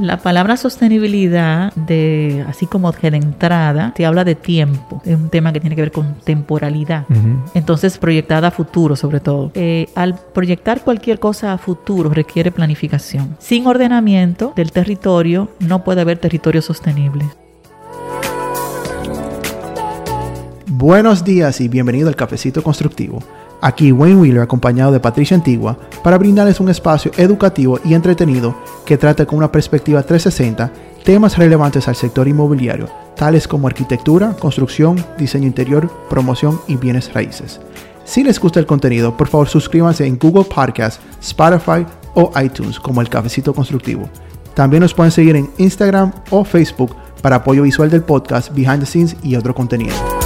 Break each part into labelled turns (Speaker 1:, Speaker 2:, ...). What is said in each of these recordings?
Speaker 1: La palabra sostenibilidad, de, así como de entrada, te habla de tiempo. Es un tema que tiene que ver con temporalidad. Entonces, proyectada a futuro, sobre todo. Eh, al proyectar cualquier cosa a futuro requiere planificación. Sin ordenamiento del territorio, no puede haber territorio sostenible.
Speaker 2: Buenos días y bienvenido al Cafecito Constructivo. Aquí Wayne Wheeler acompañado de Patricia Antigua para brindarles un espacio educativo y entretenido que trate con una perspectiva 360 temas relevantes al sector inmobiliario, tales como arquitectura, construcción, diseño interior, promoción y bienes raíces. Si les gusta el contenido, por favor suscríbanse en Google Podcast, Spotify o iTunes como el Cafecito Constructivo. También nos pueden seguir en Instagram o Facebook para apoyo visual del podcast, behind the scenes y otro contenido.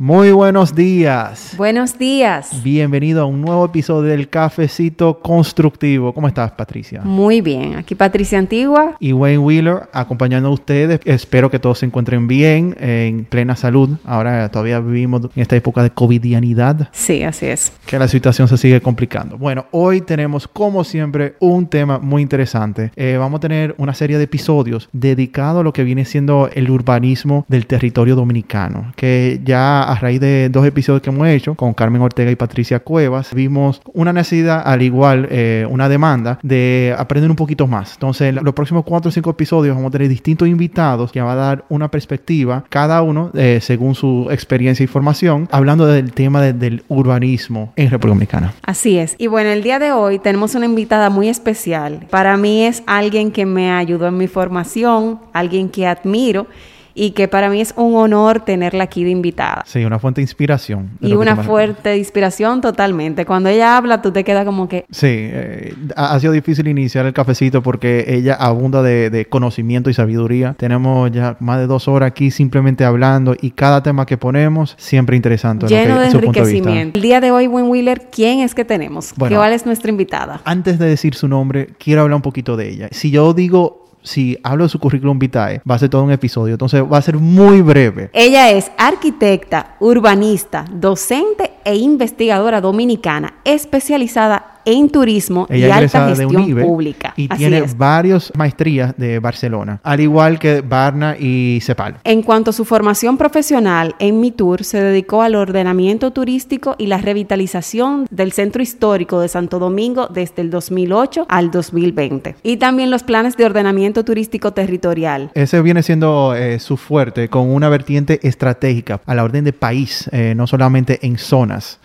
Speaker 2: Muy buenos días.
Speaker 3: Buenos días.
Speaker 2: Bienvenido a un nuevo episodio del Cafecito Constructivo. ¿Cómo estás, Patricia?
Speaker 3: Muy bien. Aquí Patricia Antigua.
Speaker 2: Y Wayne Wheeler acompañando a ustedes. Espero que todos se encuentren bien, en plena salud. Ahora todavía vivimos en esta época de covidianidad.
Speaker 3: Sí, así es.
Speaker 2: Que la situación se sigue complicando. Bueno, hoy tenemos, como siempre, un tema muy interesante. Eh, vamos a tener una serie de episodios dedicados a lo que viene siendo el urbanismo del territorio dominicano. Que ya a raíz de dos episodios que hemos hecho con Carmen Ortega y Patricia Cuevas, vimos una necesidad, al igual eh, una demanda, de aprender un poquito más. Entonces, los próximos cuatro o cinco episodios vamos a tener distintos invitados que van a dar una perspectiva, cada uno eh, según su experiencia y formación, hablando del tema del urbanismo en República Dominicana.
Speaker 3: Así es. Y bueno, el día de hoy tenemos una invitada muy especial. Para mí es alguien que me ayudó en mi formación, alguien que admiro y que para mí es un honor tenerla aquí de invitada.
Speaker 2: Sí, una fuente de inspiración.
Speaker 3: y una fuerte inspiración totalmente. Cuando ella habla, tú te quedas como que...
Speaker 2: Sí, eh, ha sido difícil iniciar el cafecito porque ella abunda de, conocimiento y sabiduría. Tenemos ya más de dos horas aquí simplemente hablando y cada tema que ponemos siempre interesante.
Speaker 3: Lleno de enriquecimiento. el día de hoy, Wayne Wheeler, ¿quién es que tenemos? ¿Cuál es nuestra invitada?
Speaker 2: Antes de decir su nombre, quiero hablar un poquito de ella. Si yo digo si hablo de su currículum vitae, va a ser todo un episodio. Entonces va a ser muy breve.
Speaker 3: Ella es arquitecta, urbanista, docente e investigadora dominicana especializada en turismo y alta gestión pública.
Speaker 2: Y tiene varias maestrías de Barcelona, al igual que Barna y Cepal.
Speaker 3: En cuanto a su formación profesional, en MITUR se dedicó al ordenamiento turístico y la revitalización del centro histórico de Santo Domingo desde el 2008 al 2020. Y también los planes de ordenamiento turístico territorial.
Speaker 2: Ese viene siendo eh, su fuerte con una vertiente estratégica a la orden de país, eh, no solamente en zonas.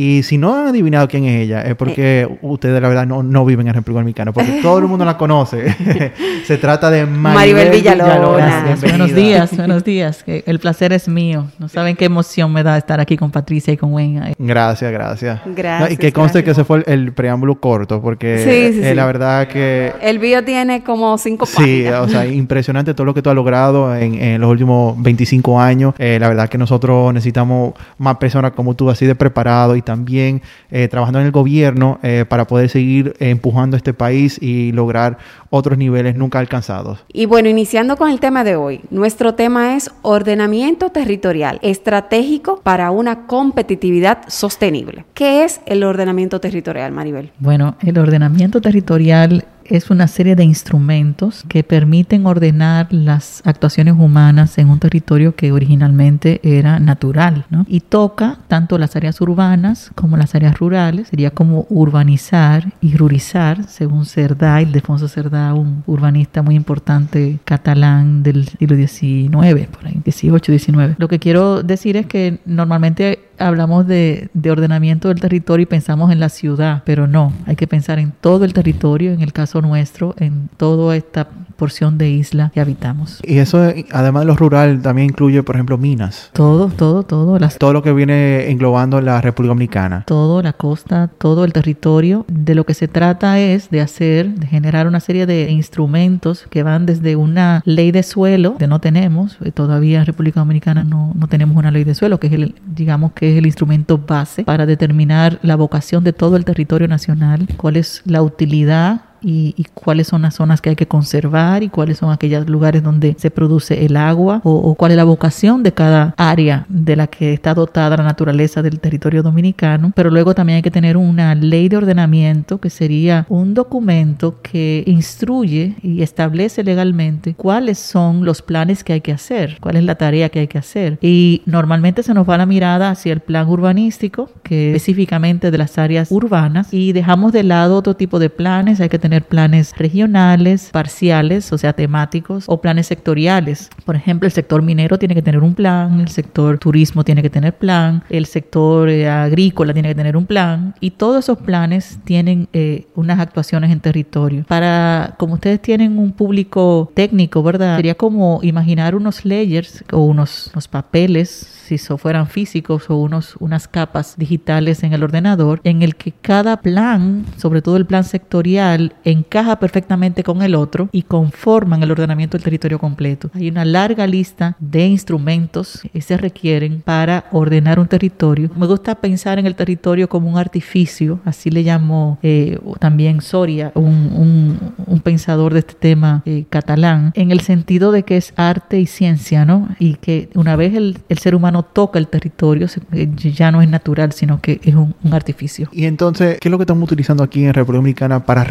Speaker 2: Y si no han adivinado quién es ella, es porque eh. ustedes, la verdad, no, no viven en República Dominicana, porque todo el mundo la conoce. Se trata de Maribel, Villalona.
Speaker 1: Buenos días, buenos días. El placer es mío. No saben qué emoción me da estar aquí con Patricia y con Wayne.
Speaker 2: Gracias, gracias. Gracias. y que conste que ese fue el, preámbulo corto, porque sí, sí, la verdad que...
Speaker 3: El video tiene como cinco páginas.
Speaker 2: Sí, o sea, impresionante todo lo que tú has logrado en, los últimos 25 años. Eh, la verdad que nosotros necesitamos más personas como tú, así de preparado y también eh, trabajando en el gobierno eh, para poder seguir empujando este país y lograr otros niveles nunca alcanzados.
Speaker 3: Y bueno, iniciando con el tema de hoy, nuestro tema es ordenamiento territorial estratégico para una competitividad sostenible. ¿Qué es el ordenamiento territorial, Maribel?
Speaker 1: Bueno, el ordenamiento territorial es una serie de instrumentos que permiten ordenar las actuaciones humanas en un territorio que originalmente era natural, ¿no? Y toca tanto las áreas urbanas como las áreas rurales, sería como urbanizar y rurizar, según Cerdá, Ildefonso Cerdá, un urbanista muy importante catalán del siglo XIX, por ahí, 18, 19. Lo que quiero decir es que normalmente hablamos de, de, ordenamiento del territorio y pensamos en la ciudad, pero no, hay que pensar en todo el territorio, en el caso nuestro, en toda esta porción de isla que habitamos.
Speaker 2: Y eso, además de lo rural, también incluye, por ejemplo, minas.
Speaker 1: Todo, todo, todo.
Speaker 2: Las... Todo lo que viene englobando la República Dominicana.
Speaker 1: Todo, la costa, todo el territorio. De lo que se trata es de hacer, de generar una serie de instrumentos que van desde una ley de suelo, que no tenemos, eh, todavía en República Dominicana no, no tenemos una ley de suelo, que es el, digamos que es el instrumento base para determinar la vocación de todo el territorio nacional, cuál es la utilidad y, y, cuáles son las zonas que hay que conservar y cuáles son aquellos lugares donde se produce el agua o, o cuál es la vocación de cada área de la que está dotada la naturaleza del territorio dominicano. Pero luego también hay que tener una ley de ordenamiento que sería un documento que instruye y establece legalmente cuáles son los planes que hay que hacer, cuál es la tarea que hay que hacer. Y normalmente se nos va la mirada hacia el plan urbanístico, que específicamente de las áreas urbanas, y dejamos de lado otro tipo de planes. Hay que tener planes regionales, parciales, o sea, temáticos, o planes sectoriales. Por ejemplo, el sector minero tiene que tener un plan, el sector turismo tiene que tener plan, el sector eh, agrícola tiene que tener un plan, y todos esos planes tienen eh, unas actuaciones en territorio. Para, como ustedes tienen un público técnico, ¿verdad? Sería como imaginar unos layers o unos, unos papeles si so fueran físicos o unos, unas capas digitales en el ordenador, en el que cada plan, sobre todo el plan sectorial, encaja perfectamente con el otro y conforman el ordenamiento del territorio completo. Hay una larga lista de instrumentos que se requieren para ordenar un territorio. Me gusta pensar en el territorio como un artificio, así le llamó eh, también Soria, un, un, pensador de este tema eh, catalán, en el sentido de que es arte y ciencia, ¿no? Y que una vez el, el ser humano toca el territorio, eh, ya no es natural, sino que es un, un, artificio.
Speaker 2: Y entonces, ¿qué es lo que estamos utilizando aquí en República Dominicana para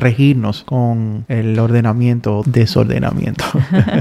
Speaker 2: con el ordenamiento, desordenamiento?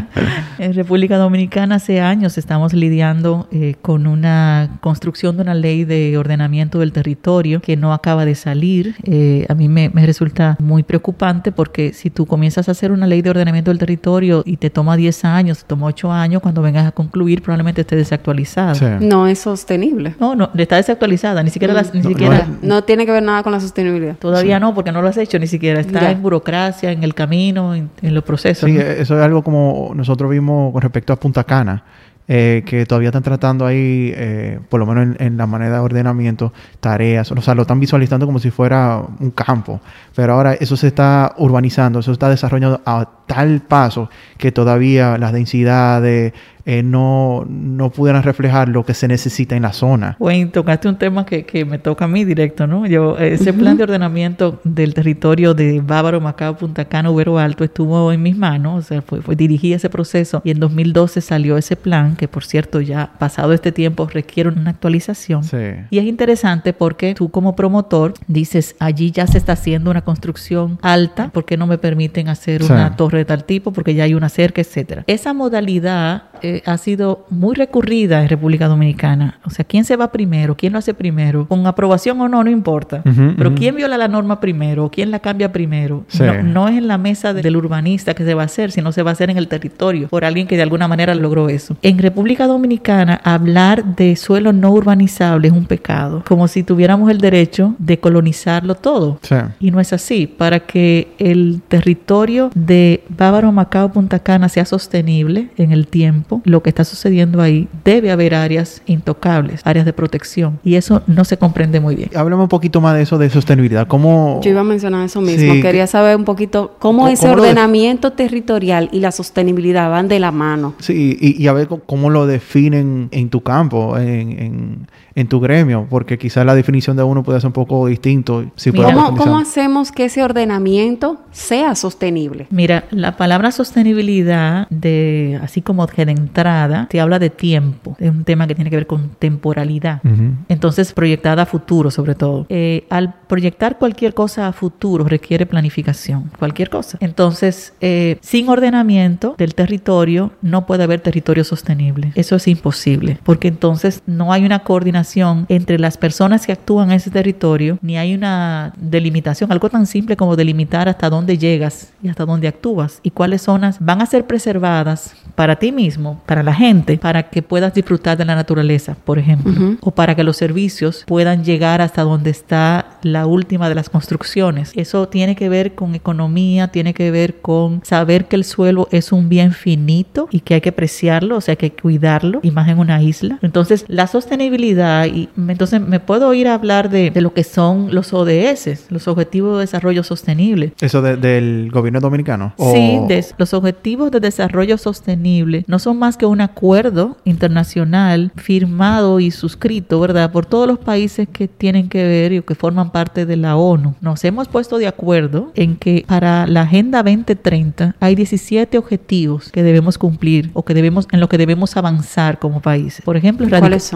Speaker 1: en República Dominicana hace años estamos lidiando eh, con una construcción de una ley de ordenamiento del territorio que no acaba de salir. Eh, a mí me, me resulta muy preocupante porque si tú comienzas a hacer una ley de ordenamiento del territorio y te toma 10 años, te toma 8 años, cuando vengas a concluir probablemente esté desactualizada.
Speaker 3: Sí no es sostenible.
Speaker 1: No, no, está desactualizada, ni siquiera,
Speaker 3: mm.
Speaker 1: las, ni
Speaker 3: no,
Speaker 1: siquiera
Speaker 3: no, no, tiene que ver nada con la sostenibilidad.
Speaker 1: Todavía sí. no, porque no lo has hecho ni siquiera. Está ya. en burocracia, en el camino, en, en los procesos.
Speaker 2: Sí,
Speaker 1: ¿no?
Speaker 2: eso es algo como nosotros vimos con respecto a Punta Cana. Eh, que todavía están tratando ahí, eh, por lo menos en, en, la manera de ordenamiento, tareas, o sea, lo están visualizando como si fuera un campo, pero ahora eso se está urbanizando, eso está desarrollando a tal paso que todavía las densidades eh, no, no pudieran reflejar lo que se necesita en la zona.
Speaker 1: Wayne, tocaste un tema que, que me toca a mí directo, ¿no? Yo, ese uh -huh. plan de ordenamiento del territorio de Bávaro, Macao, Punta Cana, Ubero Alto estuvo en mis manos, o sea, fue, fue dirigí ese proceso y en 2012 salió ese plan, que por cierto ya pasado este tiempo requiere una actualización.
Speaker 2: Sí.
Speaker 1: Y es interesante porque tú como promotor dices, allí ya se está haciendo una construcción alta, ¿por qué no me permiten hacer sí. una torre de tal tipo? Porque ya hay una cerca, etcétera. Esa modalidad eh, ha sido muy recurrida en República Dominicana. O sea, ¿quién se va primero? ¿Quién lo hace primero? Con aprobación o no, no importa. Uh -huh, Pero uh -huh. ¿quién viola la norma primero? ¿Quién la cambia primero?
Speaker 2: Sí.
Speaker 1: No, no, es en la mesa de, del urbanista que se va a hacer, sino se va a hacer en el territorio por alguien que de alguna manera logró eso. En República Dominicana, hablar de suelo no urbanizable es un pecado. Como si tuviéramos el derecho de colonizarlo todo.
Speaker 2: Sí.
Speaker 1: Y no es así. Para que el territorio de Bávaro, Macao, Punta Cana sea sostenible en el tiempo, lo que está sucediendo ahí, debe haber áreas intocables, áreas de protección. Y eso no se comprende muy bien.
Speaker 2: Háblame un poquito más de eso de sostenibilidad. ¿Cómo...
Speaker 3: Yo iba a mencionar eso mismo. Sí. Quería saber un poquito cómo, ¿Cómo ese ordenamiento territorial y la sostenibilidad van de la mano.
Speaker 2: Sí, y, y a ver cómo lo definen en tu campo, en, en, en tu gremio, porque quizás la definición de uno puede ser un poco distinto. Si
Speaker 3: ¿Cómo, ¿Cómo hacemos que ese ordenamiento sea sostenible?
Speaker 1: Mira, la palabra sostenibilidad, de así como de entrada, te habla de tiempo, es un tema que tiene que ver con temporalidad. Uh -huh. Entonces, proyectada a futuro, sobre todo. Eh, al proyectar cualquier cosa a futuro requiere planificación, cualquier cosa. Entonces, eh, sin ordenamiento del territorio, no puede haber territorio sostenible. Eso es imposible, porque entonces no hay una coordinación entre las personas que actúan en ese territorio, ni hay una delimitación, algo tan simple como delimitar hasta dónde llegas y hasta dónde actúas y cuáles zonas van a ser preservadas para ti mismo, para la gente, para que puedas disfrutar de la naturaleza, por ejemplo, uh -huh. o para que los servicios puedan llegar hasta donde está la última de las construcciones. Eso tiene que ver con economía, tiene que ver con saber que el suelo es un bien finito y que hay que apreciarlo, o sea, que hay que cuidarlo, y más en una isla. Entonces, la sostenibilidad, y entonces me puedo ir a hablar de, de lo que son los ODS, los Objetivos de Desarrollo Sostenible.
Speaker 2: ¿Eso de, del gobierno dominicano?
Speaker 1: Sí, de, los Objetivos de Desarrollo Sostenible no son más que un acuerdo internacional firmado y suscrito, ¿verdad? Por todos los países que tienen que ver y que forman parte de la ONU. Nos hemos puesto de acuerdo en que para la Agenda 2030 hay 17 objetivos que debemos cumplir o que debemos en lo que debemos avanzar como países. Por ejemplo,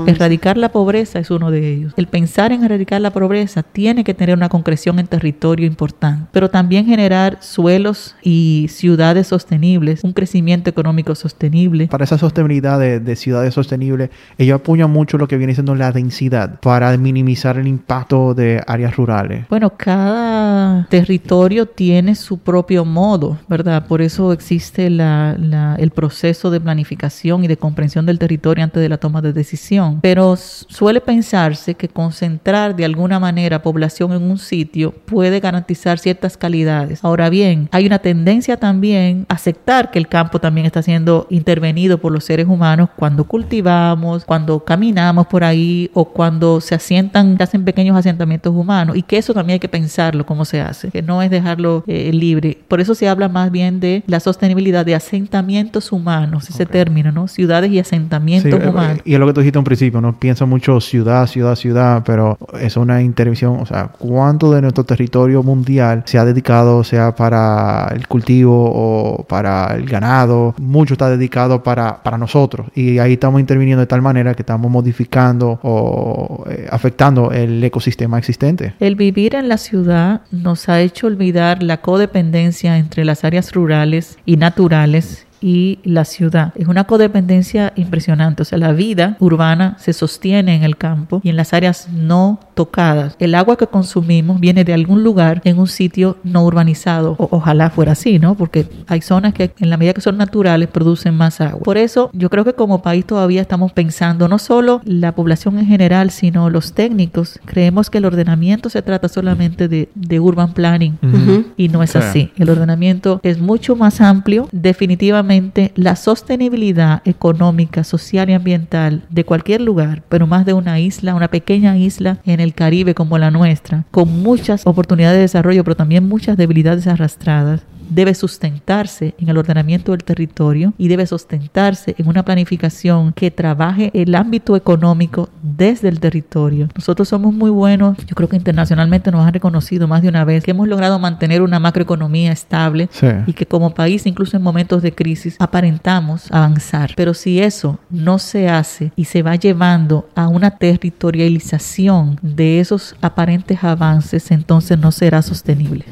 Speaker 1: erradicar la pobreza es uno de ellos. El pensar en erradicar la pobreza tiene que tener una concreción en territorio importante, pero también generar suelos y ciudades sostenibles, un crecimiento económico sostenible.
Speaker 2: Para esa sostenibilidad de, ciudades sostenibles, ellos apoyan mucho lo que viene siendo la densidad para minimizar el impacto de áreas rurales.
Speaker 1: Bueno, cada territorio tiene su propio modo, ¿verdad? Por eso existe el proceso de planificación y de comprensión del territorio antes de la toma de decisión. Pero suele pensarse que concentrar de alguna manera población en un sitio puede garantizar ciertas calidades. Ahora bien, hay una tendencia también a aceptar que el campo también está siendo intervenido por los seres humanos cuando cultivamos, cuando caminamos por ahí o cuando se asientan, hacen pequeños asentamientos humanos y que eso también hay que pensarlo cómo se hace, que no es dejarlo eh, libre. Por eso se habla más bien de la sostenibilidad de asentamientos humanos, ese término, ¿no? Ciudades y asentamientos
Speaker 2: eh,
Speaker 1: humanos.
Speaker 2: Y es lo que tú dijiste un principio, ¿no? Piensa mucho ciudad, ciudad, ciudad, pero es una intervención, o sea, ¿cuánto de nuestro territorio mundial se ha dedicado, sea para el cultivo o para el ganado? Mucho está dedicado para, para nosotros y ahí estamos interviniendo de tal manera que estamos modificando o eh, afectando el ecosistema existente.
Speaker 1: El vivir en la ciudad nos ha hecho olvidar la codependencia entre las áreas rurales y naturales y la ciudad. Es una codependencia impresionante. O sea, la vida urbana se sostiene en el campo y en las áreas no tocadas. El agua que consumimos viene de algún lugar en un sitio no urbanizado. ojalá fuera así, ¿no? Porque hay zonas que en la medida que son naturales producen más agua. Por eso yo creo que como país todavía estamos pensando no solo la población en general, sino los técnicos. Creemos que el ordenamiento se trata solamente de, urban planning y no es así. El ordenamiento es mucho más amplio. Definitivamente la sostenibilidad económica, social y ambiental de cualquier lugar, pero más de una isla, una pequeña isla en el Caribe como la nuestra, con muchas oportunidades de desarrollo, pero también muchas debilidades arrastradas, debe sustentarse en el ordenamiento del territorio y debe sustentarse en una planificación que trabaje el ámbito económico desde el territorio. Nosotros somos muy buenos, yo creo que internacionalmente nos han reconocido más de una vez que hemos logrado mantener una macroeconomía estable y que como país, incluso en momentos de crisis, aparentamos avanzar. Pero si eso no se hace y se va llevando a una territorialización de esos aparentes avances, entonces no será sostenible.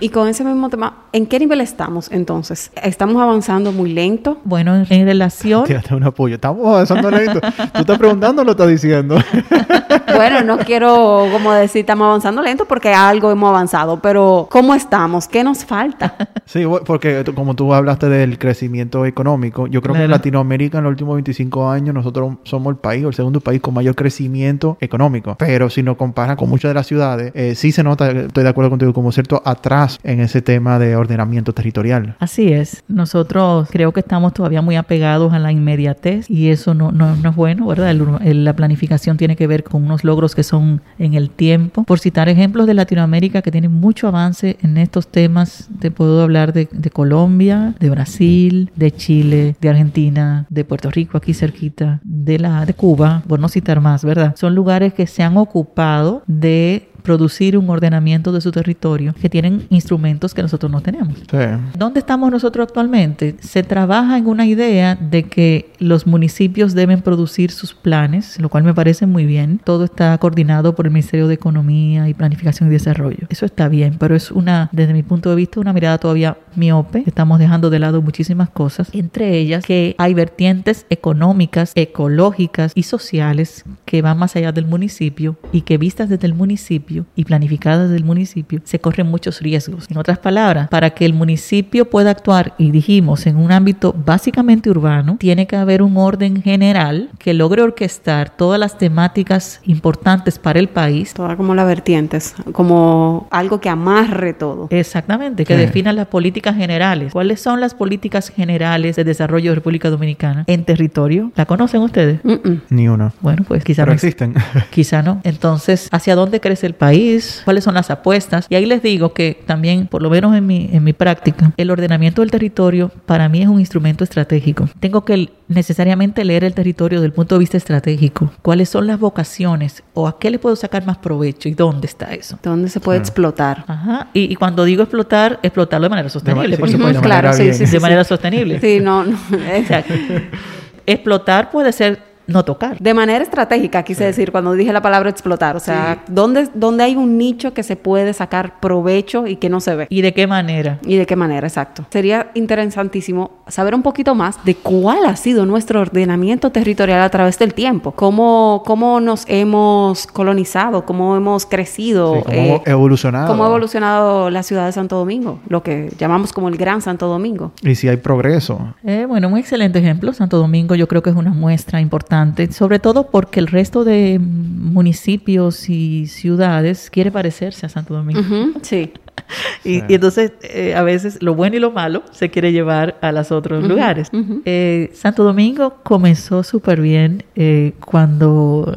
Speaker 3: Y con ese mismo tema, ¿en qué nivel estamos entonces? ¿Estamos avanzando muy lento?
Speaker 1: Bueno, en, relación...
Speaker 2: Tírate un apoyo. Estamos avanzando lento. ¿Tú estás preguntando o lo estás diciendo?
Speaker 3: bueno, no quiero como decir estamos avanzando lento porque algo hemos avanzado, pero ¿cómo estamos? ¿Qué nos falta?
Speaker 2: Sí, porque como tú hablaste del crecimiento económico, yo creo que en Latinoamérica en los últimos 25 años nosotros somos el país o el segundo país con mayor crecimiento económico. Pero si nos comparan con muchas de las ciudades, eh, sí se nota, estoy de acuerdo contigo, como cierto atrás en ese tema de ordenamiento territorial.
Speaker 1: Así es. Nosotros creo que estamos todavía muy apegados a la inmediatez y eso no, no, es bueno, ¿verdad? la planificación tiene que ver con unos logros que son en el tiempo. Por citar ejemplos de Latinoamérica que tienen mucho avance en estos temas, te puedo hablar de, de Colombia, de Brasil, de Chile, de Argentina, de Puerto Rico, aquí cerquita, de, la, de Cuba, por no citar más, ¿verdad? Son lugares que se han ocupado de producir un ordenamiento de su territorio que tienen instrumentos que nosotros no tenemos. ¿Dónde estamos nosotros actualmente? Se trabaja en una idea de que los municipios deben producir sus planes, lo cual me parece muy bien. Todo está coordinado por el Ministerio de Economía y Planificación y Desarrollo. Eso está bien, pero es una, desde mi punto de vista, una mirada todavía miope. Estamos dejando de lado muchísimas cosas, entre ellas que hay vertientes económicas, ecológicas y sociales que van más allá del municipio y que vistas desde el municipio y planificadas del municipio, se corren muchos riesgos. En otras palabras, para que el municipio pueda actuar, y dijimos, en un ámbito básicamente urbano, tiene que haber un orden general que logre orquestar todas las temáticas importantes para el país.
Speaker 3: Todas como las vertientes, como algo que amarre todo.
Speaker 1: Exactamente, que defina las políticas políticas generales. ¿Cuáles son las políticas generales de desarrollo de República Dominicana en territorio? ¿La conocen ustedes?
Speaker 3: Mm, mm.
Speaker 2: Ni uno.
Speaker 1: Bueno, pues quizá
Speaker 2: Pero
Speaker 1: no.
Speaker 2: existen.
Speaker 1: Quizá no. Entonces, ¿hacia dónde crece el país? ¿Cuáles son las apuestas? Y ahí les digo que también, por lo menos en mi, en mi práctica, el ordenamiento del territorio para mí es un instrumento estratégico. Tengo que necesariamente leer el territorio desde el punto de vista estratégico. ¿Cuáles son las vocaciones? ¿O a qué le puedo sacar más provecho? ¿Y dónde está eso?
Speaker 3: ¿Dónde se puede explotar?
Speaker 1: Ajá. Y, y cuando digo explotar, explotarlo de manera sostenible, por
Speaker 2: de
Speaker 1: supuesto.
Speaker 3: Claro,
Speaker 2: manera
Speaker 3: sí,
Speaker 2: bien.
Speaker 3: sí,
Speaker 1: de
Speaker 3: sí,
Speaker 1: manera sostenible.
Speaker 3: Sí, no, no.
Speaker 1: Exacto. Explotar puede ser no tocar.
Speaker 3: De manera estratégica, quise decir, cuando dije la palabra explotar. O sea, ¿dónde, ¿dónde hay un nicho que se puede sacar provecho y que no se ve?
Speaker 1: ¿Y de qué manera?
Speaker 3: ¿Y de qué manera? Exacto. Sería interesantísimo saber un poquito más de cuál ha sido nuestro ordenamiento territorial a través del tiempo. Cómo, cómo nos hemos colonizado, cómo hemos crecido.
Speaker 2: Sí, cómo
Speaker 3: eh,
Speaker 2: evolucionado.
Speaker 3: cómo ha evolucionado la ciudad de Santo Domingo, lo que llamamos como el Gran Santo Domingo.
Speaker 2: Y si hay progreso.
Speaker 1: Eh, bueno, un excelente ejemplo. Santo Domingo yo creo que es una muestra importante, sobre todo porque el resto de municipios y ciudades quiere parecerse a Santo Domingo.
Speaker 3: Sí.
Speaker 1: Y,
Speaker 2: Sí.
Speaker 1: y entonces eh, a veces lo bueno y lo malo se quiere llevar a los otros lugares. Eh, Santo Domingo comenzó súper bien eh, cuando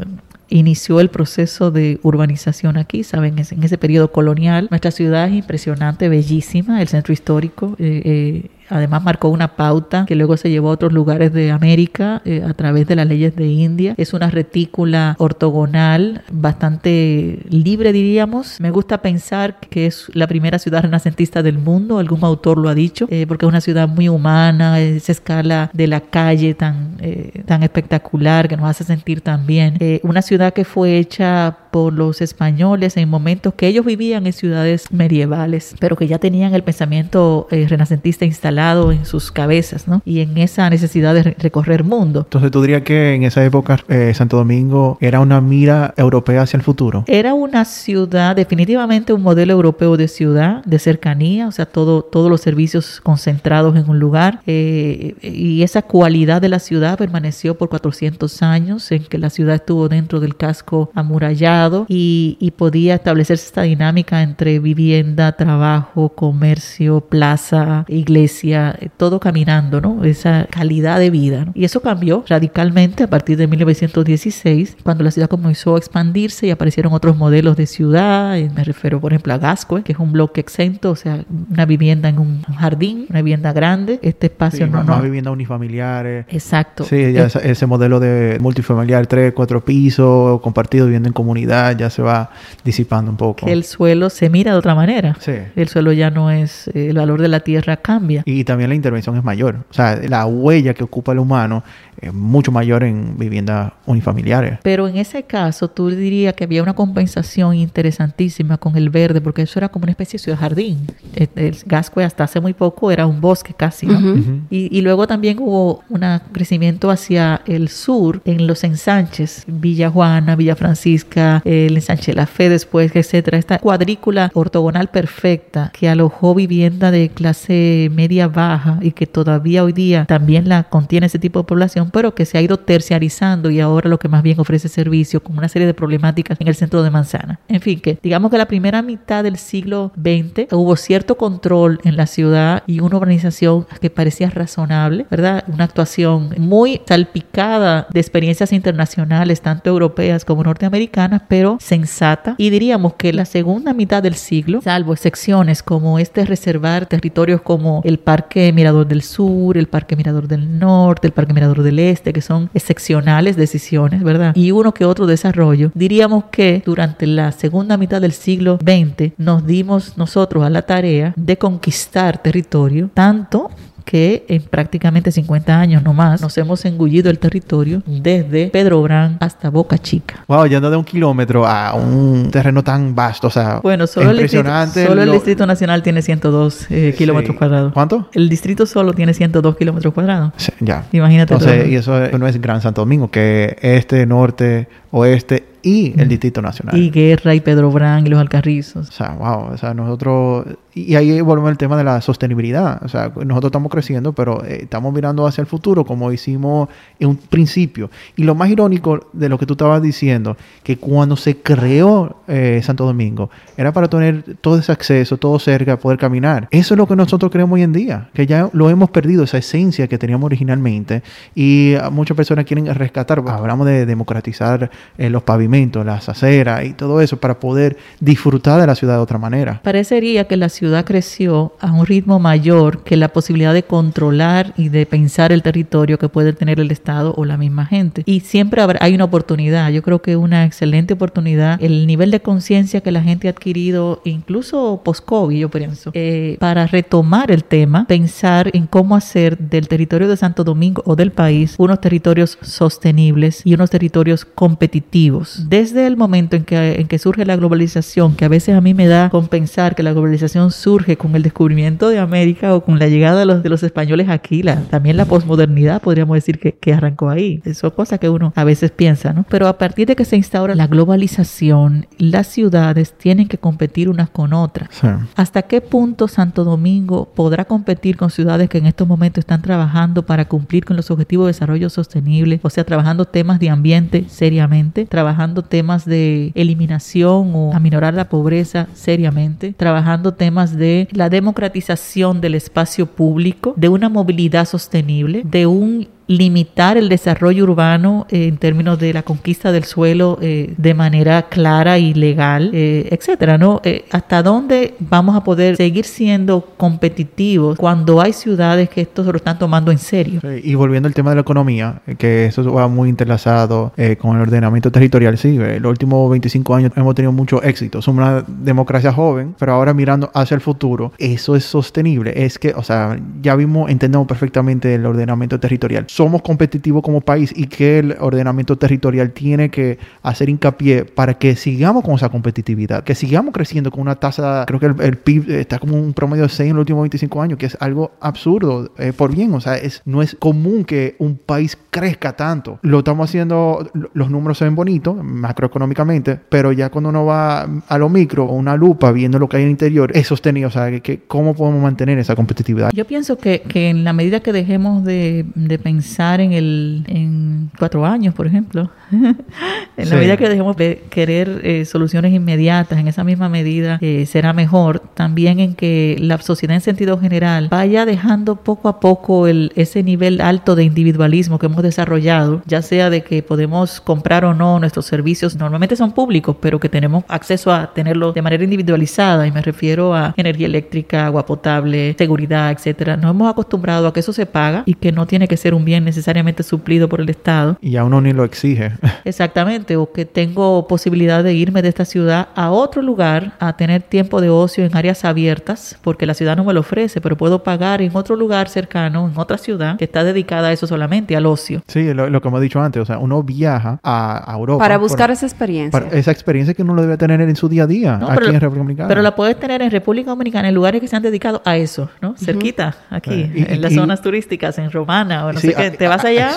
Speaker 1: inició el proceso de urbanización aquí, saben, en ese periodo colonial. Nuestra ciudad es impresionante, bellísima, el centro histórico. eh, eh, Además marcó una pauta que luego se llevó a otros lugares de América eh, a través de las leyes de India. Es una retícula ortogonal bastante libre, diríamos. Me gusta pensar que es la primera ciudad renacentista del mundo, algún autor lo ha dicho, eh, porque es una ciudad muy humana, esa escala de la calle tan, eh, tan espectacular que nos hace sentir tan bien. Eh, una ciudad que fue hecha por los españoles en momentos que ellos vivían en ciudades medievales, pero que ya tenían el pensamiento eh, renacentista instalado en sus cabezas, ¿no? Y en esa necesidad de re- recorrer mundo.
Speaker 2: Entonces tú dirías que en esa época eh, Santo Domingo era una mira europea hacia el futuro.
Speaker 1: Era una ciudad, definitivamente un modelo europeo de ciudad, de cercanía, o sea, todo, todos los servicios concentrados en un lugar. eh, y esa cualidad de la ciudad permaneció por 400 años, en que la ciudad estuvo dentro del casco amurallado y, y podía establecerse esta dinámica entre vivienda, trabajo, comercio, plaza, iglesia, eh, todo caminando, ¿no? Esa calidad de vida. ¿no? Y eso cambió radicalmente a partir de 1916, cuando la ciudad comenzó a expandirse y aparecieron otros modelos de ciudad. eh, Me refiero, por ejemplo, a Gascue, que es un bloque exento, o sea, una vivienda en un jardín, una vivienda grande. Este espacio
Speaker 2: Sí,
Speaker 1: no, no.
Speaker 2: más viviendas unifamiliares.
Speaker 1: Exacto.
Speaker 2: Sí, ya esa- ese modelo de multifamiliar, tres, cuatro pisos, compartido, viviendo en comunidad, ya se va disipando un poco.
Speaker 1: que el suelo se mira de otra manera.
Speaker 2: Sí.
Speaker 1: El suelo ya no es, eh, el valor de la tierra cambia.
Speaker 2: Y también la intervención es mayor. O sea, la huella que ocupa el humano es mucho mayor en viviendas unifamiliares.
Speaker 1: Pero en ese caso, tú dirías que había una compensación interesantísima con el verde, porque eso era como una especie de ciudad jardín. El, el Gascue hasta hace muy poco era un bosque casi, ¿no?
Speaker 3: Ujú.
Speaker 2: Ujú.
Speaker 1: Y, y luego también hubo un crecimiento hacia el sur, en los ensanches, Villa Juana, Villa Francisca, el ensanche La Fe después, etcétera. Esta cuadrícula ortogonal perfecta que alojó vivienda de clase media baja y que todavía hoy día también la contiene ese tipo de población, pero que se ha ido terciarizando y ahora lo que más bien ofrece servicio con una serie de problemáticas en el centro de Manzana. En fin, que digamos que la primera mitad del siglo XX hubo cierto control en la ciudad y una urbanización que parecía razonable, ¿verdad? Una actuación muy salpicada de experiencias internacionales, tanto europeas como norteamericanas, pero sensata. Y diríamos que la segunda mitad del siglo, salvo excepciones como este reservar territorios como el Parque Mirador del Sur, el Parque Mirador del Norte, el Parque Mirador del Este, que son excepcionales decisiones, ¿verdad? Y uno que otro desarrollo. Diríamos que durante la segunda mitad del siglo XX nos dimos nosotros a la tarea de conquistar territorio, tanto que en prácticamente 50 años no más nos hemos engullido el territorio desde Pedro Brán hasta Boca Chica.
Speaker 2: Wow, yendo de un kilómetro a un terreno tan vasto, o sea,
Speaker 1: Bueno, solo, el distrito,
Speaker 2: impresionante.
Speaker 1: solo el
Speaker 2: lo-
Speaker 1: Distrito Nacional tiene 102 eh, kilómetros
Speaker 2: Sí.
Speaker 1: cuadrados.
Speaker 2: ¿Cuánto?
Speaker 1: El distrito solo tiene 102 kilómetros cuadrados.
Speaker 2: Sí, ya.
Speaker 1: Imagínate
Speaker 2: Entonces,
Speaker 1: todo.
Speaker 2: y eso no es Gran Santo Domingo, que este, norte, oeste y el Distrito Nacional.
Speaker 1: Y Guerra y Pedro Brán y los Alcarrizos.
Speaker 2: O sea, wow, o sea, nosotros, y ahí volvemos al tema de la sostenibilidad, o sea, nosotros estamos creciendo, pero eh, estamos mirando hacia el futuro como hicimos en un principio. Y lo más irónico de lo que tú estabas diciendo, que cuando se creó eh, Santo Domingo, era para tener todo ese acceso, todo cerca, poder caminar. Eso es lo que nosotros creemos hoy en día, que ya lo hemos perdido, esa esencia que teníamos originalmente, y muchas personas quieren rescatar, hablamos de democratizar eh, los pavimentos, las aceras y todo eso para poder disfrutar de la ciudad de otra manera.
Speaker 1: Parecería que la ciudad creció a un ritmo mayor que la posibilidad de controlar y de pensar el territorio que puede tener el Estado o la misma gente. Y siempre hay una oportunidad, yo creo que una excelente oportunidad, el nivel de conciencia que la gente ha adquirido, incluso post-COVID, yo pienso, eh, para retomar el tema, pensar en cómo hacer del territorio de Santo Domingo o del país unos territorios sostenibles y unos territorios competitivos. Desde el momento en que, en que surge la globalización, que a veces a mí me da con pensar que la globalización surge con el descubrimiento de América o con la llegada de los, de los españoles aquí, la, también la posmodernidad podríamos decir que, que arrancó ahí. Eso es cosa que uno a veces piensa, ¿no? Pero a partir de que se instaura la globalización, las ciudades tienen que competir unas con otras. ¿Hasta qué punto Santo Domingo podrá competir con ciudades que en estos momentos están trabajando para cumplir con los objetivos de desarrollo sostenible? O sea, trabajando temas de ambiente seriamente, trabajando temas de eliminación o aminorar la pobreza seriamente, trabajando temas de la democratización del espacio público, de una movilidad sostenible, de un limitar el desarrollo urbano eh, en términos de la conquista del suelo eh, de manera clara y legal, eh, etcétera, ¿no? ¿Hasta dónde vamos a poder seguir siendo competitivos cuando hay ciudades que esto se lo están tomando en serio?
Speaker 2: y volviendo al tema de la economía, que eso va muy interlazado con el ordenamiento territorial, sí, los últimos 25 años hemos tenido mucho éxito. Somos una democracia joven, pero ahora mirando hacia el futuro, eso es sostenible. Es que, o sea, ya vimos, entendemos perfectamente el ordenamiento territorial somos competitivos como país y que el ordenamiento territorial tiene que hacer hincapié para que sigamos con esa competitividad, que sigamos creciendo con una tasa, creo que el, PIB está como un promedio de 6 en los últimos 25 años, que es algo absurdo, eh, por bien, o sea, es, no es común que un país crezca tanto. Lo estamos haciendo, los números se ven bonitos macroeconómicamente, pero ya cuando uno va a lo micro o una lupa viendo lo que hay en el interior, es sostenido, o sea, que, cómo podemos mantener esa competitividad.
Speaker 1: Yo pienso que, que en la medida que dejemos de, de pensar en el en cuatro años, por ejemplo. en la medida que dejemos de querer eh, soluciones inmediatas, en esa misma medida eh, será mejor. También en que la sociedad en sentido general vaya dejando poco a poco el, ese nivel alto de individualismo que hemos desarrollado, ya sea de que podemos comprar o no nuestros servicios, normalmente son públicos, pero que tenemos acceso a tenerlos de manera individualizada, y me refiero a energía eléctrica, agua potable, seguridad, etcétera. Nos hemos acostumbrado a que eso se paga y que no tiene que ser un bien necesariamente suplido por el Estado.
Speaker 2: Y a uno ni lo exige.
Speaker 1: Exactamente, o que tengo posibilidad de irme de esta ciudad a otro lugar a tener tiempo de ocio en áreas abiertas, porque la ciudad no me lo ofrece, pero puedo pagar en otro lugar cercano, en otra ciudad, que está dedicada a eso solamente, al ocio.
Speaker 2: Sí, lo, que hemos dicho antes, o sea, uno viaja a, Europa.
Speaker 3: Para buscar esa experiencia.
Speaker 2: esa experiencia que uno lo debe tener en su día a día, aquí en República Dominicana.
Speaker 1: Pero la puedes tener en República Dominicana, en lugares que se han dedicado a eso, ¿no? Cerquita, aquí, en las zonas turísticas, en Romana, o no sé te vas allá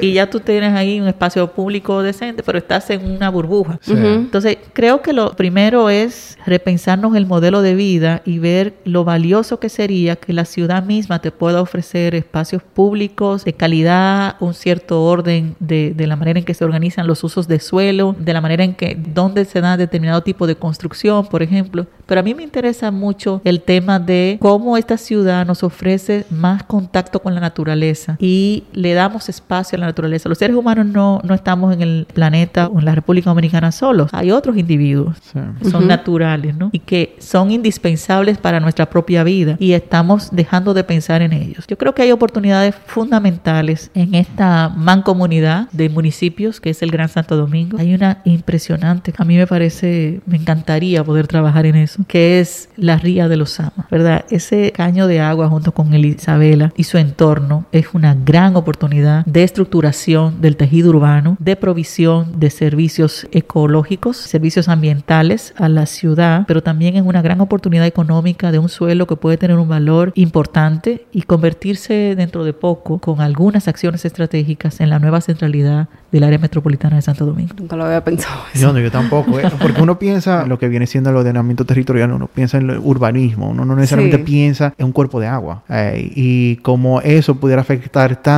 Speaker 1: y, ya tú tienes ahí un espacio público decente, pero estás en una burbuja. Entonces, creo que lo primero es repensarnos el modelo de vida y ver lo valioso que sería que la ciudad misma te pueda ofrecer espacios públicos de calidad, un cierto orden de, de la manera en que se organizan los usos de suelo, de la manera en que donde se da determinado tipo de construcción, por ejemplo. Pero a mí me interesa mucho el tema de cómo esta ciudad nos ofrece más contacto con la naturaleza y le damos espacio a la naturaleza. Los seres humanos no, no estamos en el planeta o en la República Dominicana solos. Hay otros individuos que son naturales, ¿no? Y que son indispensables para nuestra propia vida y estamos dejando de pensar en ellos. Yo creo que hay oportunidades fundamentales en esta mancomunidad de municipios que es el Gran Santo Domingo. Hay una impresionante, a mí me parece, me encantaría poder trabajar en eso, que es la ría de los Amas, ¿verdad? Ese caño de agua junto con el Isabela y su entorno es una gran gran oportunidad de estructuración del tejido urbano, de provisión de servicios ecológicos, servicios ambientales a la ciudad, pero también es una gran oportunidad económica de un suelo que puede tener un valor importante y convertirse dentro de poco con algunas acciones estratégicas en la nueva centralidad del área metropolitana de Santo Domingo.
Speaker 3: Nunca lo había pensado.
Speaker 2: Eso. Yo, yo tampoco, ¿eh? porque uno piensa lo que viene siendo el ordenamiento territorial, uno piensa en el urbanismo, uno no necesariamente sí. piensa en un cuerpo de agua. Eh, y como eso pudiera afectar tanto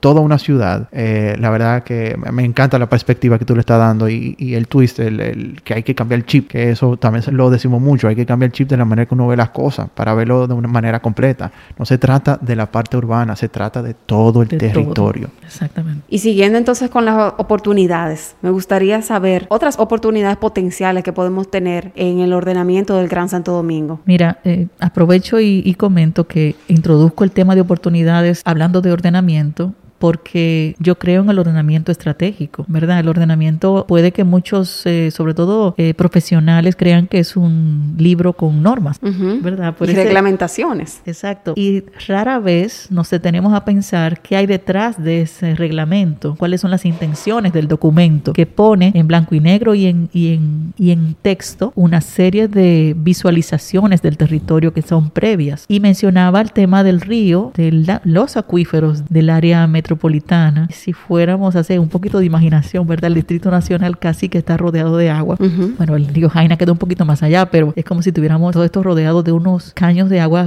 Speaker 2: toda una ciudad, eh, la verdad que me encanta la perspectiva que tú le estás dando y, y el twist, el, el, que hay que cambiar el chip, que eso también lo decimos mucho, hay que cambiar el chip de la manera que uno ve las cosas para verlo de una manera completa. No se trata de la parte urbana, se trata de todo el
Speaker 1: De
Speaker 2: territorio.
Speaker 1: todo. Exactamente.
Speaker 3: Y siguiendo entonces con las oportunidades, me gustaría saber otras oportunidades potenciales que podemos tener en el ordenamiento del Gran Santo Domingo.
Speaker 1: Mira, eh, aprovecho y, y comento que introduzco el tema de oportunidades hablando de ordenamiento pensamiento porque yo creo en el ordenamiento estratégico, ¿verdad? El ordenamiento puede que muchos, eh, sobre todo eh, profesionales, crean que es un libro con normas,
Speaker 3: Uh -huh.
Speaker 1: ¿verdad?
Speaker 3: y ese, reglamentaciones.
Speaker 1: Exacto. Y rara vez nos detenemos a pensar qué hay detrás de ese reglamento, cuáles son las intenciones del documento que pone en blanco y negro y en, y en, y en texto una serie de visualizaciones del territorio que son previas. Y mencionaba el tema del río, de la, los acuíferos del área metropolitana metropolitana, si fuéramos a hacer un poquito de imaginación, ¿verdad? El Distrito Nacional casi que está rodeado de agua. Uh -huh. Bueno, el río Jaina queda un poquito más allá, pero es como si tuviéramos todo esto rodeado de unos caños de agua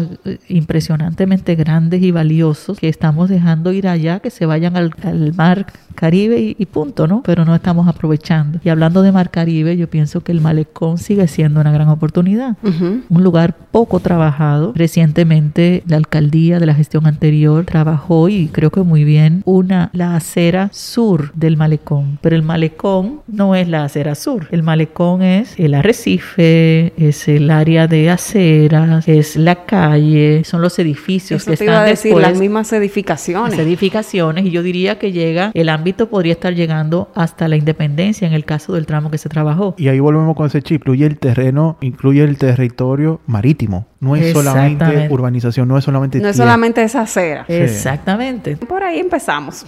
Speaker 1: impresionantemente grandes y valiosos que estamos dejando ir allá, que se vayan al, al mar Caribe y, y, punto, ¿no? Pero no estamos aprovechando. Y hablando de Mar Caribe, yo pienso que el malecón sigue siendo una gran oportunidad. Uh -huh. Un lugar poco trabajado. Recientemente la alcaldía de la gestión anterior trabajó y creo que muy bien una la acera sur del malecón, pero el malecón no es la acera sur. El malecón es el arrecife, es el área de aceras, es la calle, son los edificios
Speaker 3: Eso
Speaker 1: que
Speaker 3: te
Speaker 1: están
Speaker 3: iba a decir,
Speaker 1: después,
Speaker 3: las mismas edificaciones.
Speaker 1: Las edificaciones y yo diría que llega el ámbito podría estar llegando hasta la independencia en el caso del tramo que se trabajó.
Speaker 2: Y ahí volvemos con ese chip, incluye el terreno, incluye el territorio marítimo. No es solamente urbanización, no es solamente
Speaker 3: No es solamente esa acera.
Speaker 1: Sí. Exactamente.
Speaker 3: Por ahí empezamos.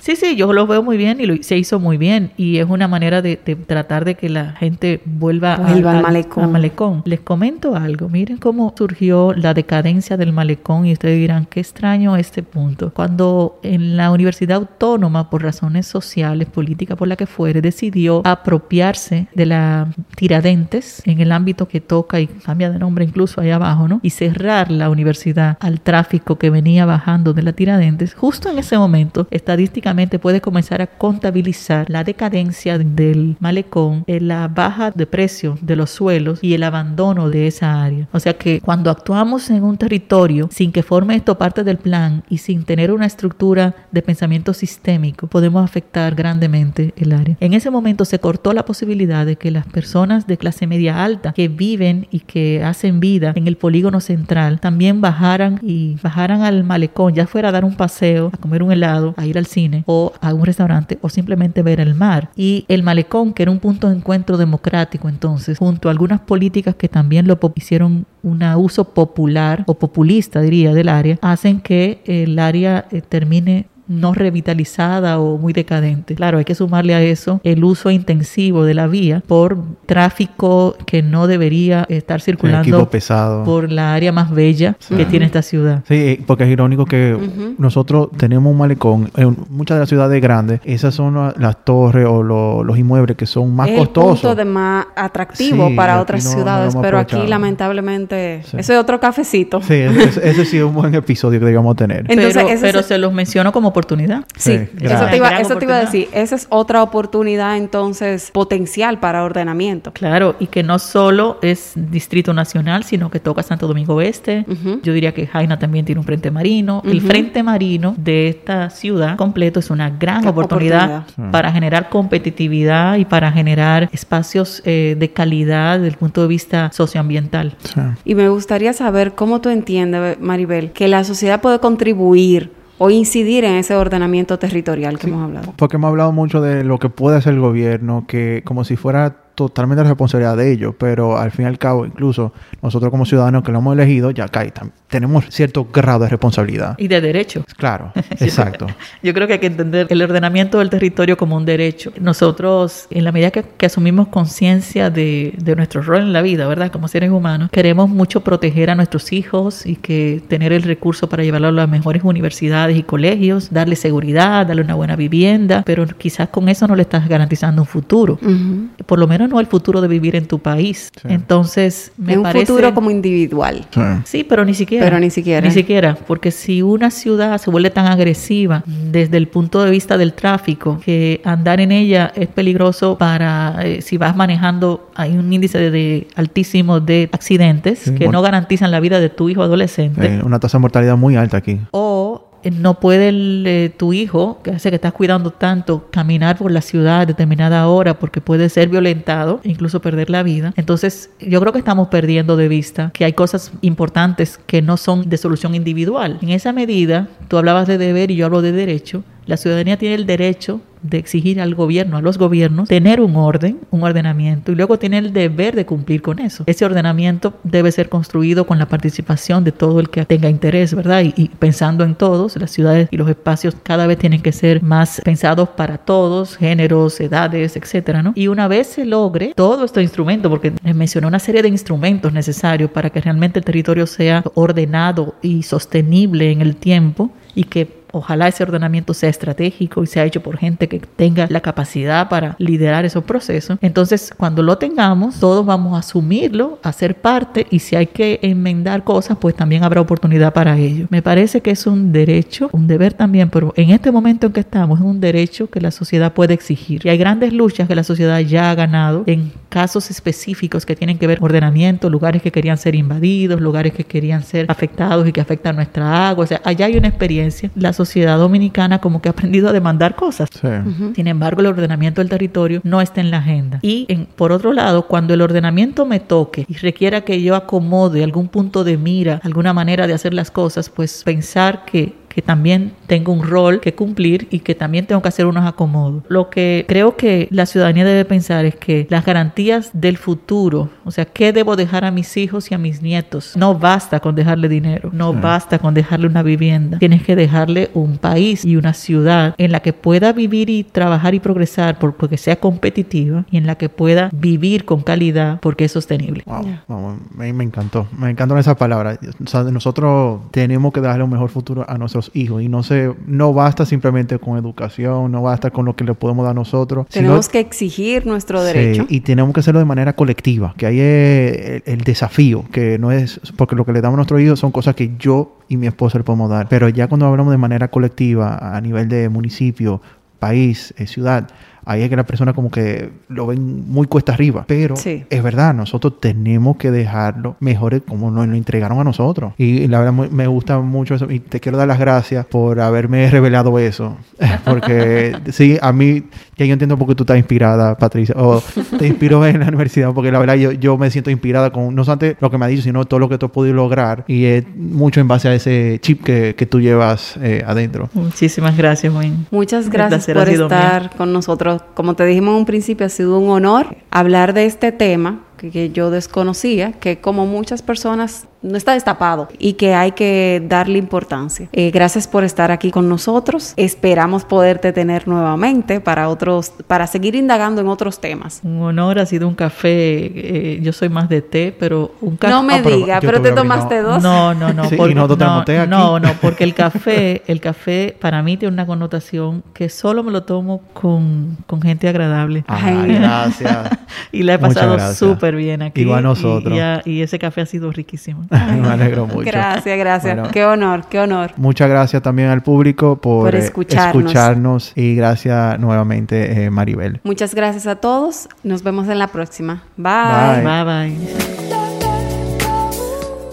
Speaker 1: Sí, sí, yo lo veo muy bien y lo, se hizo muy bien. Y es una manera de, de tratar de que la gente vuelva,
Speaker 3: vuelva al, al, malecón.
Speaker 1: al, malecón. Les comento algo. Miren cómo surgió la decadencia del malecón y ustedes dirán, qué extraño este punto. Cuando en la Universidad Autónoma, por razones sociales, políticas, por la que fuere, decidió apropiarse de la Tiradentes en el ámbito que toca y cambia de nombre incluso allá abajo, ¿no? Y cerrar la universidad al tráfico que venía bajando de la Tiradentes, justo en ese momento, estadísticamente puede comenzar a contabilizar la decadencia del malecón, la baja de precio de los suelos y el abandono de esa área. O sea que cuando actuamos en un territorio sin que forme esto parte del plan y sin tener una estructura de pensamiento sistémico, podemos afectar grandemente el área. En ese momento se cortó la posibilidad de que las personas de clase media alta que viven y que hacen vida en el polígono central también bajaran y bajaran al malecón, ya fuera a dar un paseo, a comer un helado, a ir al cine o a un restaurante o simplemente ver el mar. Y el malecón, que era un punto de encuentro democrático entonces, junto a algunas políticas que también lo hicieron un uso popular o populista, diría, del área, hacen que el área eh, termine no revitalizada o muy decadente. Claro, hay que sumarle a eso el uso intensivo de la vía por tráfico que no debería estar circulando por la área más bella sí. que tiene esta ciudad.
Speaker 2: Sí, porque es irónico que uh -huh. nosotros tenemos un malecón en muchas de las ciudades grandes, esas son las torres o lo, los inmuebles que son más
Speaker 3: es
Speaker 2: costosos.
Speaker 3: El punto de más atractivo sí, para otras no, ciudades, no pero aquí lamentablemente sí. eso es otro cafecito.
Speaker 2: Sí, ese, ese, sí es un buen episodio que debíamos tener.
Speaker 1: Entonces, pero, pero se los menciono como oportunidad.
Speaker 3: Sí, sí eso, te iba, eso te iba a decir. Esa es otra oportunidad entonces potencial para ordenamiento.
Speaker 1: Claro, y que no solo es Distrito Nacional, sino que toca Santo Domingo Oeste. Uh -huh. Yo diría que Jaina también tiene un frente marino. Uh -huh. El frente marino de esta ciudad completo es una gran oportunidad, oportunidad, para generar competitividad y para generar espacios eh, de calidad desde el punto de vista socioambiental.
Speaker 3: Sí. Y me gustaría saber cómo tú entiendes, Maribel, que la sociedad puede contribuir o incidir en ese ordenamiento territorial que
Speaker 2: sí,
Speaker 3: hemos hablado.
Speaker 2: Porque hemos hablado mucho de lo que puede hacer el gobierno, que como si fuera totalmente la responsabilidad de ellos, pero al fin y al cabo, incluso nosotros como ciudadanos que lo hemos elegido, ya cae, tenemos cierto grado de responsabilidad.
Speaker 1: Y de derecho.
Speaker 2: Claro, exacto.
Speaker 1: Yo creo que hay que entender el ordenamiento del territorio como un derecho. Nosotros, en la medida que, asumimos conciencia de, de nuestro rol en la vida, ¿verdad? Como seres humanos, queremos mucho proteger a nuestros hijos y que tener el recurso para llevarlo a las mejores universidades y colegios, darle seguridad, darle una buena vivienda, pero quizás con eso no le estás garantizando un futuro. Por lo menos no el futuro de vivir en tu país. Entonces, me
Speaker 3: un
Speaker 1: parece...
Speaker 3: futuro como individual.
Speaker 1: Sí. pero ni siquiera.
Speaker 3: Pero ni siquiera.
Speaker 1: Ni siquiera, porque si una ciudad se vuelve tan agresiva desde el punto de vista del tráfico, que andar en ella es peligroso para, eh, si vas manejando, hay un índice de, altísimo de accidentes que no garantizan la vida de tu hijo adolescente.
Speaker 2: una tasa de mortalidad muy alta aquí.
Speaker 1: O no puede eh, tu hijo, que hace que estás cuidando tanto, caminar por la ciudad a determinada hora porque puede ser violentado, incluso perder la vida. Entonces, yo creo que estamos perdiendo de vista que hay cosas importantes que no son de solución individual. En esa medida, tú hablabas de deber y yo hablo de derecho. La ciudadanía tiene el derecho de exigir al gobierno, a los gobiernos, tener un orden, un ordenamiento y luego tiene el deber de cumplir con eso. Ese ordenamiento debe ser construido con la participación de todo el que tenga interés, ¿verdad? Y, pensando en todos, las ciudades y los espacios cada vez tienen que ser más pensados para todos, géneros, edades, etcétera, ¿no? Y una vez se logre todo este instrumento, porque mencioné una serie de instrumentos necesarios para que realmente el territorio sea ordenado y sostenible en el tiempo y que Ojalá ese ordenamiento sea estratégico y sea hecho por gente que tenga la capacidad para liderar esos procesos. Entonces, cuando lo tengamos, todos vamos a asumirlo, a ser parte y si hay que enmendar cosas, pues también habrá oportunidad para ello. Me parece que es un derecho, un deber también, pero en este momento en que estamos es un derecho que la sociedad puede exigir. Y hay grandes luchas que la sociedad ya ha ganado en casos específicos que tienen que ver con ordenamiento, lugares que querían ser invadidos, lugares que querían ser afectados y que afectan nuestra agua. O sea, allá hay una experiencia. La sociedad dominicana como que ha aprendido a demandar cosas. Sin embargo, el ordenamiento del territorio no está en la agenda. Y por otro lado, cuando el ordenamiento me toque y requiera que yo acomode algún punto de mira, alguna manera de hacer las cosas, pues pensar que que también tengo un rol que cumplir y que también tengo que hacer unos acomodos. Lo que creo que la ciudadanía debe pensar es que las garantías del futuro, o sea, ¿qué debo dejar a mis hijos y a mis nietos? No basta con dejarle dinero, no basta con dejarle una vivienda. Tienes que dejarle un país y una ciudad en la que pueda vivir y trabajar y progresar porque sea competitiva y en la que pueda vivir con calidad porque es sostenible.
Speaker 2: Wow, me, me encantó, me encantó esa palabra. O sea, nosotros tenemos que darle un mejor futuro a nuestros hijos y no se no basta simplemente con educación, no basta con lo que le podemos dar nosotros.
Speaker 3: Tenemos que exigir nuestro derecho.
Speaker 2: y tenemos que hacerlo de manera colectiva, que ahí es el, desafío, que no es porque lo que le damos a nuestros hijos son cosas que yo y mi esposa le podemos dar, pero ya cuando hablamos de manera colectiva a nivel de municipio, país, eh, ciudad, ahí es que la persona como que lo ven muy cuesta arriba. Pero es verdad, nosotros tenemos que dejarlo mejor como nos lo entregaron a nosotros. Y la verdad me gusta mucho eso. Y te quiero dar las gracias por haberme revelado eso. Porque sí, a mí, ya yo entiendo por qué tú estás inspirada, Patricia. O te inspiro en la universidad. Porque la verdad yo, yo me siento inspirada con no solamente lo que me ha dicho, sino todo lo que tú has podido lograr. Y es mucho en base a ese chip que, que tú llevas eh, adentro.
Speaker 1: Muchísimas gracias, Wayne.
Speaker 3: Muchas gracias por estar con nosotros como te dijimos en un principio, ha sido un honor hablar de este tema que, yo desconocía, que como muchas personas no está destapado y que hay que darle importancia. Eh, gracias por estar aquí con nosotros. Esperamos poderte tener nuevamente para otros, para seguir indagando en otros temas.
Speaker 1: Un honor, ha sido un café. Eh, yo soy más de té, pero un café.
Speaker 3: No me ah, diga, pero, te tomaste dos.
Speaker 1: No, no, no. no, no, porque el café, el café para mí tiene una connotación que solo me lo tomo con, con gente agradable.
Speaker 2: Ay, gracias.
Speaker 1: y la he pasado súper bien aquí.
Speaker 2: Igual nosotros.
Speaker 1: Y, ese café ha sido riquísimo.
Speaker 2: me alegro mucho.
Speaker 3: Gracias, gracias. qué honor, qué honor.
Speaker 2: Muchas gracias también al público por, eh, escucharnos. Y gracias nuevamente, eh, Maribel.
Speaker 3: Muchas gracias a todos. Nos vemos en la próxima. Bye.
Speaker 1: Bye, bye.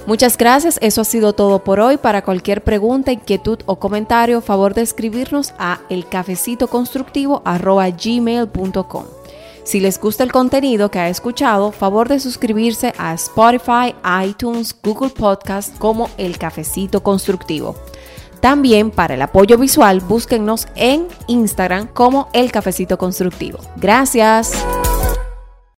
Speaker 3: Muchas gracias, eso ha sido todo por hoy. Para cualquier pregunta, inquietud o comentario, favor de escribirnos a elcafecitoconstructivo.gmail.com. Si les gusta el contenido que ha escuchado, favor de suscribirse a Spotify, iTunes, Google Podcast como El Cafecito Constructivo. También para el apoyo visual, búsquennos en Instagram como El Cafecito Constructivo. Gracias.